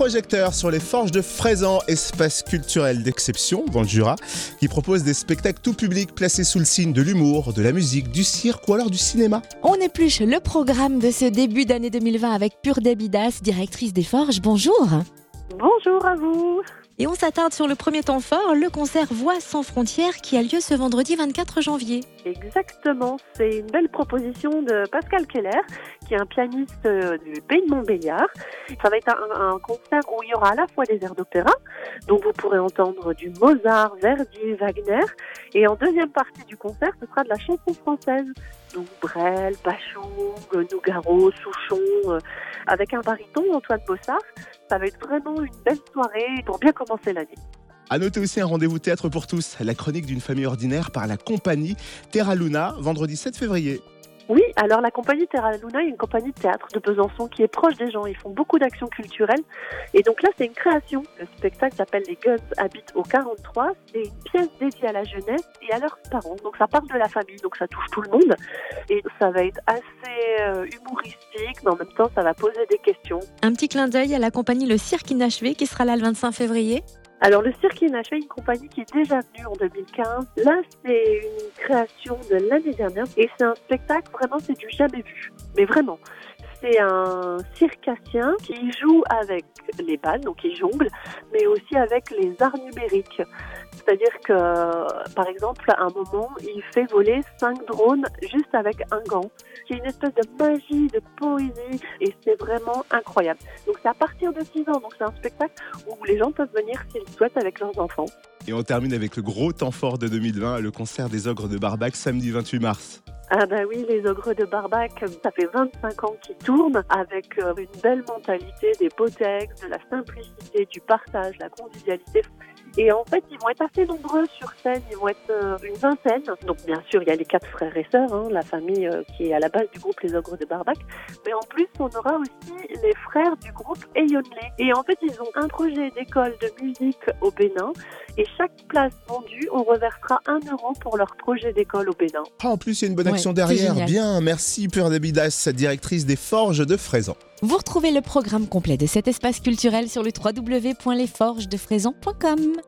projecteurs sur les forges de Fraisan, espace culturel d'exception dans le Jura, qui propose des spectacles tout public placés sous le signe de l'humour, de la musique, du cirque ou alors du cinéma. On épluche le programme de ce début d'année 2020 avec Pure Dabidas, directrice des Forges. Bonjour. Bonjour à vous. Et on s'attarde sur le premier temps fort, le concert Voix sans frontières qui a lieu ce vendredi 24 janvier. Exactement, c'est une belle proposition de Pascal Keller, qui est un pianiste euh, du pays de Montbéliard. Ça va être un, concert où il y aura à la fois des airs d'opéra, donc vous pourrez entendre du Mozart, Verdi, Wagner, et en deuxième partie du concert, ce sera de la chanson française, donc Brel, Pachou, Nougaro, Souchon, euh, avec un baryton, Antoine Bossard. Ça va être vraiment une belle soirée pour bien commencer l'année. À noter aussi un rendez-vous théâtre pour tous, la chronique d'une famille ordinaire par la compagnie Terra Luna, vendredi 7 février. Oui, alors la compagnie Terra Luna est une compagnie de théâtre de Besançon qui est proche des gens. Ils font beaucoup d'actions culturelles. Et donc là, c'est une création. Le spectacle s'appelle Les Guns habitent au 43. C'est une pièce dédiée à la jeunesse et à leurs parents. Donc ça parle de la famille, donc ça touche tout le monde. Et ça va être assez euh, humoristique, mais en même temps, ça va poser des questions. Un petit clin d'œil à la compagnie Le Cirque Inachevé qui sera là le 25 février. Alors le Cirque Inachevé, une compagnie qui est déjà venue en 2015. Là, c'est une création de l'année dernière et c'est un spectacle vraiment c'est du jamais vu. Mais vraiment, c'est un circassien qui joue avec les balles, donc il jongle, mais aussi avec les arts numériques. C'est-à-dire que, par exemple, à un moment, il fait voler cinq drones juste avec un gant. C'est une espèce de magie, de poésie, et c'est vraiment incroyable. Donc c'est à partir de 6 ans, donc c'est un spectacle où les gens peuvent venir s'ils souhaitent avec leurs enfants. Et on termine avec le gros temps fort de 2020, le concert des Ogres de Barbac, samedi 28 mars. Ah bah oui, les ogres de Barbac, ça fait 25 ans qu'ils tournent avec euh, une belle mentalité des beaux textes, de la simplicité, du partage, la convivialité. Et en fait, ils vont être assez nombreux sur scène, ils vont être euh, une vingtaine. Donc bien sûr, il y a les quatre frères et sœurs, hein, la famille euh, qui est à la base du groupe Les Ogres de Barbac. Mais en plus, on aura aussi les frères du groupe Eyonlé. Et en fait, ils ont un projet d'école de musique au Bénin. Et chaque place vendue, on reversera un euro pour leur projet d'école au Bénin. Ah, en plus, il y a une bonne action derrière. Bien, merci Pure Dabidas, directrice des Forges de Fraisan. Vous retrouvez le programme complet de cet espace culturel sur le www.lesforgesdefraisan.com.